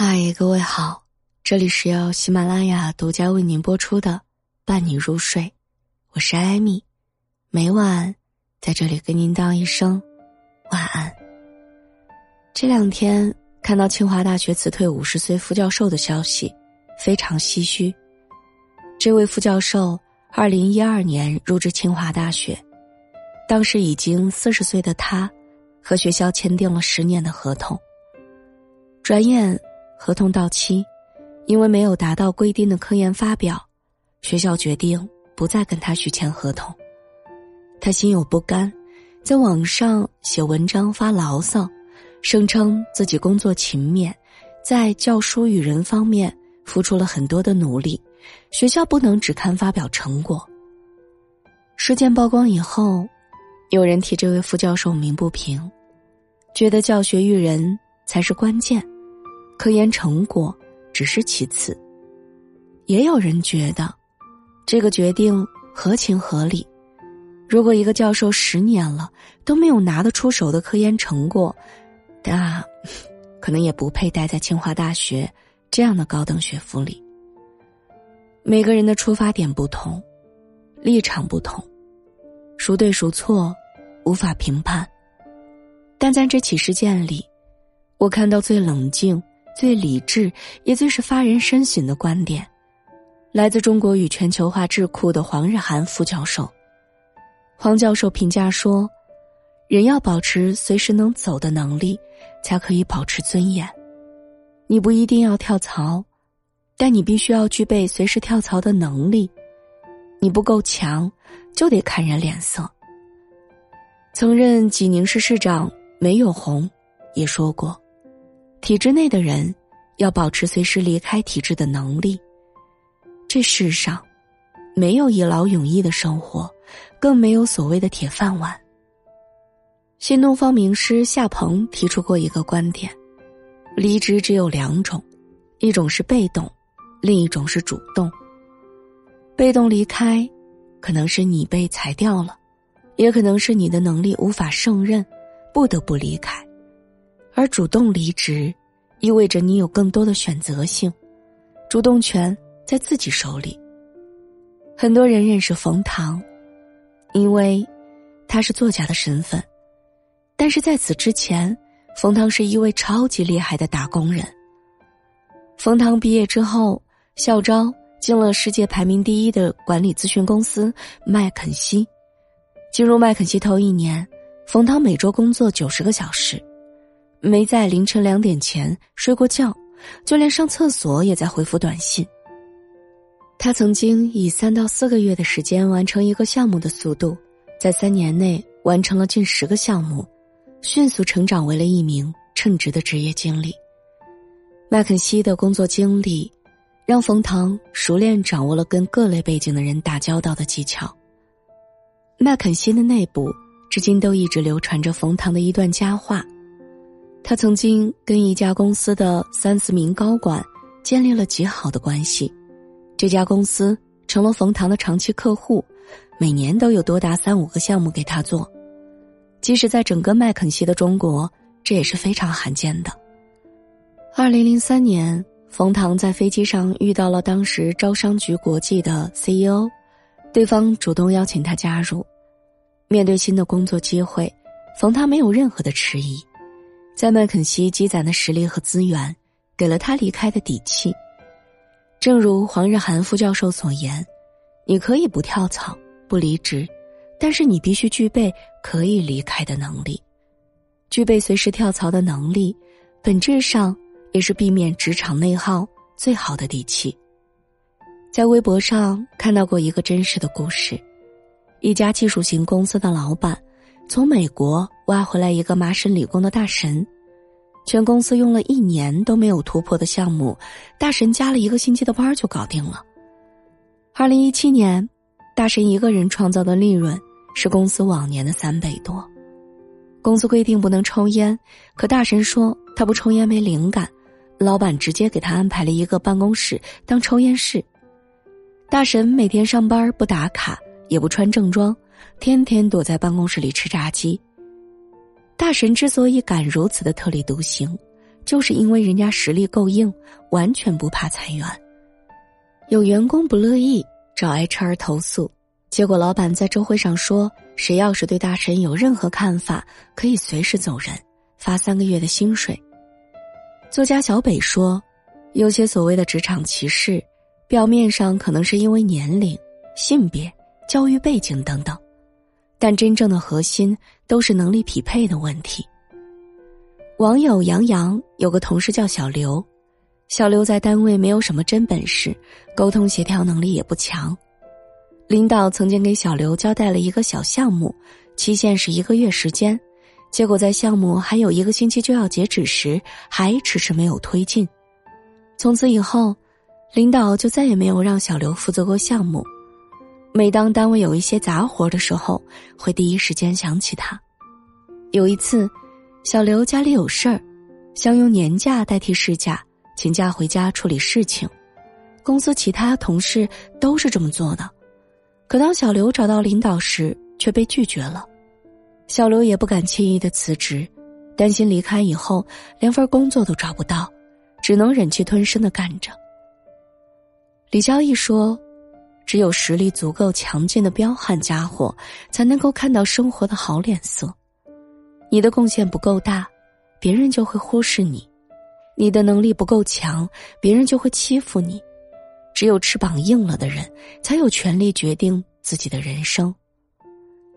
嗨，各位好，这里是由喜马拉雅独家为您播出的《伴你入睡》，我是艾米，每晚在这里跟您道一声晚安。这两天看到清华大学辞退五十岁副教授的消息，非常唏嘘。这位副教授二零一二年入职清华大学，当时已经四十岁的他，和学校签订了十年的合同，转眼。合同到期，因为没有达到规定的科研发表，学校决定不再跟他续签合同。他心有不甘，在网上写文章发牢骚，声称自己工作勤勉，在教书育人方面付出了很多的努力，学校不能只看发表成果。事件曝光以后，有人替这位副教授鸣不平，觉得教学育人才是关键。科研成果只是其次，也有人觉得，这个决定合情合理。如果一个教授十年了都没有拿得出手的科研成果，那可能也不配待在清华大学这样的高等学府里。每个人的出发点不同，立场不同，孰对孰错，无法评判。但在这起事件里，我看到最冷静。最理智也最是发人深省的观点，来自中国与全球化智库的黄日涵副教授。黄教授评价说：“人要保持随时能走的能力，才可以保持尊严。你不一定要跳槽，但你必须要具备随时跳槽的能力。你不够强，就得看人脸色。”曾任济宁市市长梅永红也说过。体制内的人要保持随时离开体制的能力。这世上没有一劳永逸的生活，更没有所谓的铁饭碗。新东方名师夏鹏提出过一个观点：离职只有两种，一种是被动，另一种是主动。被动离开，可能是你被裁掉了，也可能是你的能力无法胜任，不得不离开。而主动离职，意味着你有更多的选择性，主动权在自己手里。很多人认识冯唐，因为他是作家的身份，但是在此之前，冯唐是一位超级厉害的打工人。冯唐毕业之后，校招进了世界排名第一的管理咨询公司麦肯锡。进入麦肯锡头一年，冯唐每周工作九十个小时。没在凌晨两点前睡过觉，就连上厕所也在回复短信。他曾经以三到四个月的时间完成一个项目的速度，在三年内完成了近十个项目，迅速成长为了一名称职的职业经理。麦肯锡的工作经历，让冯唐熟练掌握了跟各类背景的人打交道的技巧。麦肯锡的内部至今都一直流传着冯唐的一段佳话。他曾经跟一家公司的三四名高管建立了极好的关系，这家公司成了冯唐的长期客户，每年都有多达三五个项目给他做，即使在整个麦肯锡的中国，这也是非常罕见的。二零零三年，冯唐在飞机上遇到了当时招商局国际的 CEO，对方主动邀请他加入。面对新的工作机会，冯唐没有任何的迟疑。在麦肯锡积攒的实力和资源，给了他离开的底气。正如黄日涵副教授所言：“你可以不跳槽、不离职，但是你必须具备可以离开的能力。具备随时跳槽的能力，本质上也是避免职场内耗最好的底气。”在微博上看到过一个真实的故事：一家技术型公司的老板。从美国挖回来一个麻省理工的大神，全公司用了一年都没有突破的项目，大神加了一个星期的班就搞定了。二零一七年，大神一个人创造的利润是公司往年的三倍多。公司规定不能抽烟，可大神说他不抽烟没灵感，老板直接给他安排了一个办公室当抽烟室。大神每天上班不打卡，也不穿正装。天天躲在办公室里吃炸鸡。大神之所以敢如此的特立独行，就是因为人家实力够硬，完全不怕裁员。有员工不乐意找 HR 投诉，结果老板在周会上说：“谁要是对大神有任何看法，可以随时走人，发三个月的薪水。”作家小北说：“有些所谓的职场歧视，表面上可能是因为年龄、性别、教育背景等等，但真正的核心都是能力匹配的问题。”网友杨洋有个同事叫小刘。小刘在单位没有什么真本事，沟通协调能力也不强。领导曾经给小刘交代了一个小项目，期限是一个月时间，结果在项目还有一个星期就要截止时，还迟迟没有推进。从此以后，领导就再也没有让小刘负责过项目。每当单位有一些杂活的时候，会第一时间想起他。有一次，小刘家里有事儿，想用年假代替事假。请假回家处理事情，公司其他同事都是这么做的，可当小刘找到领导时，却被拒绝了。小刘也不敢轻易的辞职，担心离开以后连份工作都找不到，只能忍气吞声的干着。李交易说：“只有实力足够强劲的彪悍家伙，才能够看到生活的好脸色。你的贡献不够大，别人就会忽视你。”你的能力不够强，别人就会欺负你。只有翅膀硬了的人，才有权利决定自己的人生。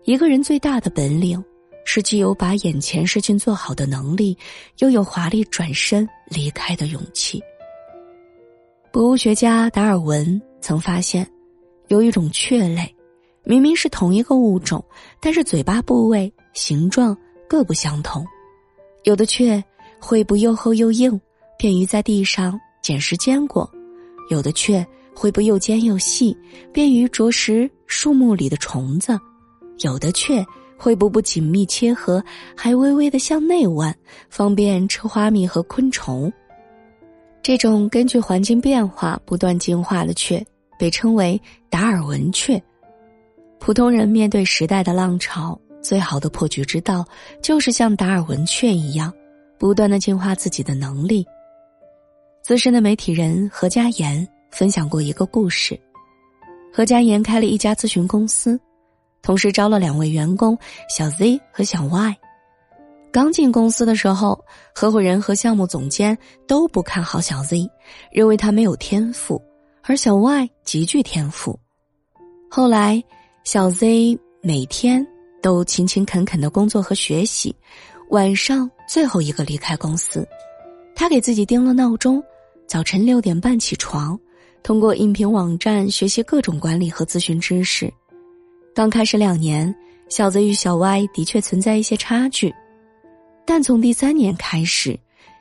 一个人最大的本领，是既有把眼前事情做好的能力，又有华丽转身离开的勇气。博物学家达尔文曾发现，有一种雀类，明明是同一个物种，但是嘴巴部位、形状各不相同。有的雀喙部又厚又硬。便于在地上捡拾坚果，有的雀喙部又尖又细，便于啄食树木里的虫子；有的雀喙部不紧密切合，还微微的向内弯，方便吃花蜜和昆虫。这种根据环境变化不断进化的雀，被称为达尔文雀。普通人面对时代的浪潮，最好的破局之道，就是像达尔文雀一样，不断的进化自己的能力。资深的媒体人何家岩分享过一个故事：何家岩开了一家咨询公司，同时招了两位员工小 Z 和小 Y。刚进公司的时候，合伙人和项目总监都不看好小 Z，认为他没有天赋，而小 Y 极具天赋。后来，小 Z 每天都勤勤恳恳的工作和学习，晚上最后一个离开公司，他给自己定了闹钟。早晨六点半起床，通过应聘网站学习各种管理和咨询知识。刚开始两年，小 Z 与小 Y 的确存在一些差距，但从第三年开始，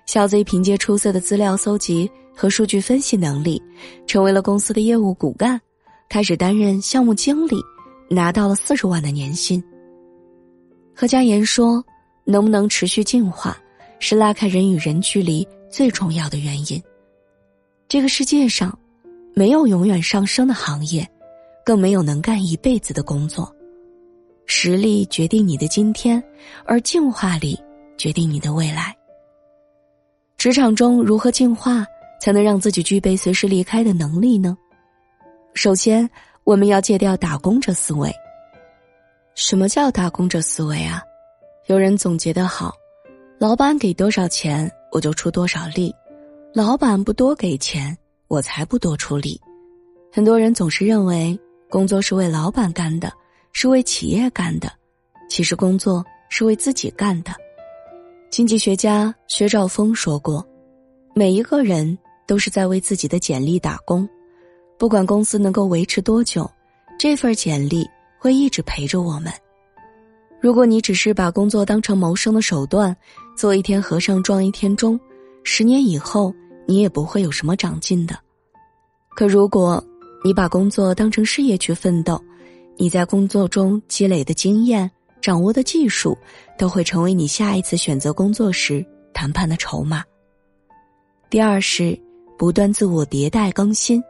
小 Z 凭借出色的资料搜集和数据分析能力，成为了公司的业务骨干，开始担任项目经理，拿到了四十万的年薪。何佳言说：“能不能持续进化，是拉开人与人距离最重要的原因。”这个世界上，没有永远上升的行业，更没有能干一辈子的工作。实力决定你的今天，而进化力决定你的未来。职场中如何进化，才能让自己具备随时离开的能力呢？首先，我们要戒掉打工者思维。什么叫打工者思维啊？有人总结的好：老板给多少钱，我就出多少力。老板不多给钱，我才不多出力。很多人总是认为工作是为老板干的，是为企业干的，其实工作是为自己干的。经济学家薛兆丰说过：“每一个人都是在为自己的简历打工，不管公司能够维持多久，这份简历会一直陪着我们。如果你只是把工作当成谋生的手段，做一天和尚撞一天钟，十年以后。”你也不会有什么长进的。可如果你把工作当成事业去奋斗，你在工作中积累的经验、掌握的技术，都会成为你下一次选择工作时谈判的筹码。第二是不断自我迭代更新。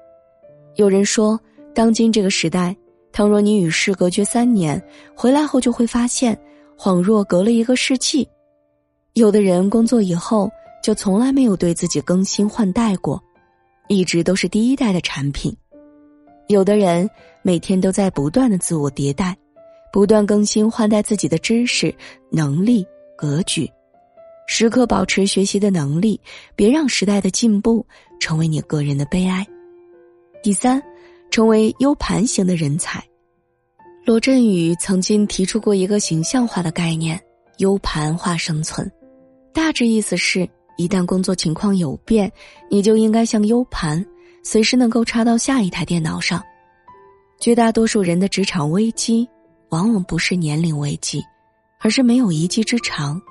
有人说，当今这个时代，倘若你与世隔绝三年，回来后就会发现，恍若隔了一个世纪。有的人工作以后。就从来没有对自己更新换代过，一直都是第一代的产品。有的人每天都在不断的自我迭代，不断更新换代自己的知识、能力、格局，时刻保持学习的能力，别让时代的进步成为你个人的悲哀。第三，成为 U 盘型的人才。罗振宇曾经提出过一个形象化的概念：U 盘化生存，大致意思是。一旦工作情况有变，你就应该像 U 盘，随时能够插到下一台电脑上。绝大多数人的职场危机，往往不是年龄危机，而是没有一技之长。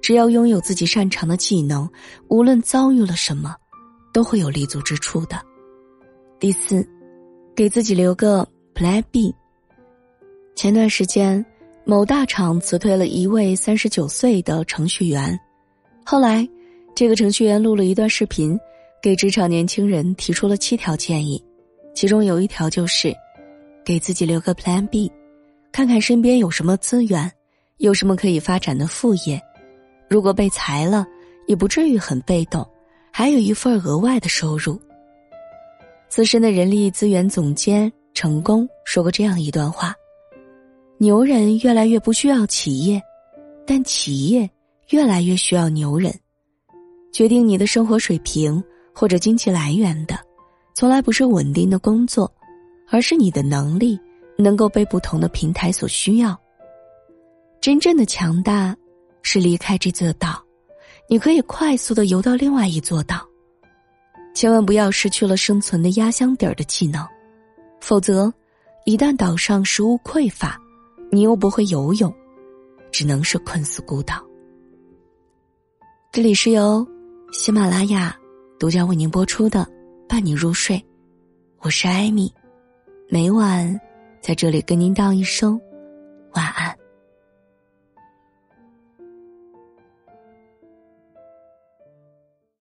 只要拥有自己擅长的技能，无论遭遇了什么，都会有立足之处的。第四，给自己留个 Plan B。前段时间，某大厂辞退了一位三十九岁的程序员，后来。这个程序员录了一段视频，给职场年轻人提出了七条建议，其中有一条就是，给自己留个 Plan B，看看身边有什么资源，有什么可以发展的副业，如果被裁了，也不至于很被动，还有一份额外的收入。资深的人力资源总监成功说过这样一段话：牛人越来越不需要企业，但企业越来越需要牛人。决定你的生活水平或者经济来源的，从来不是稳定的工作，而是你的能力能够被不同的平台所需要。真正的强大，是离开这座岛，你可以快速的游到另外一座岛。千万不要失去了生存的压箱底儿的技能，否则，一旦岛上食物匮乏，你又不会游泳，只能是困死孤岛。这里是由。喜马拉雅独家为您播出的《伴你入睡》，我是艾米，每晚在这里跟您道一声晚安。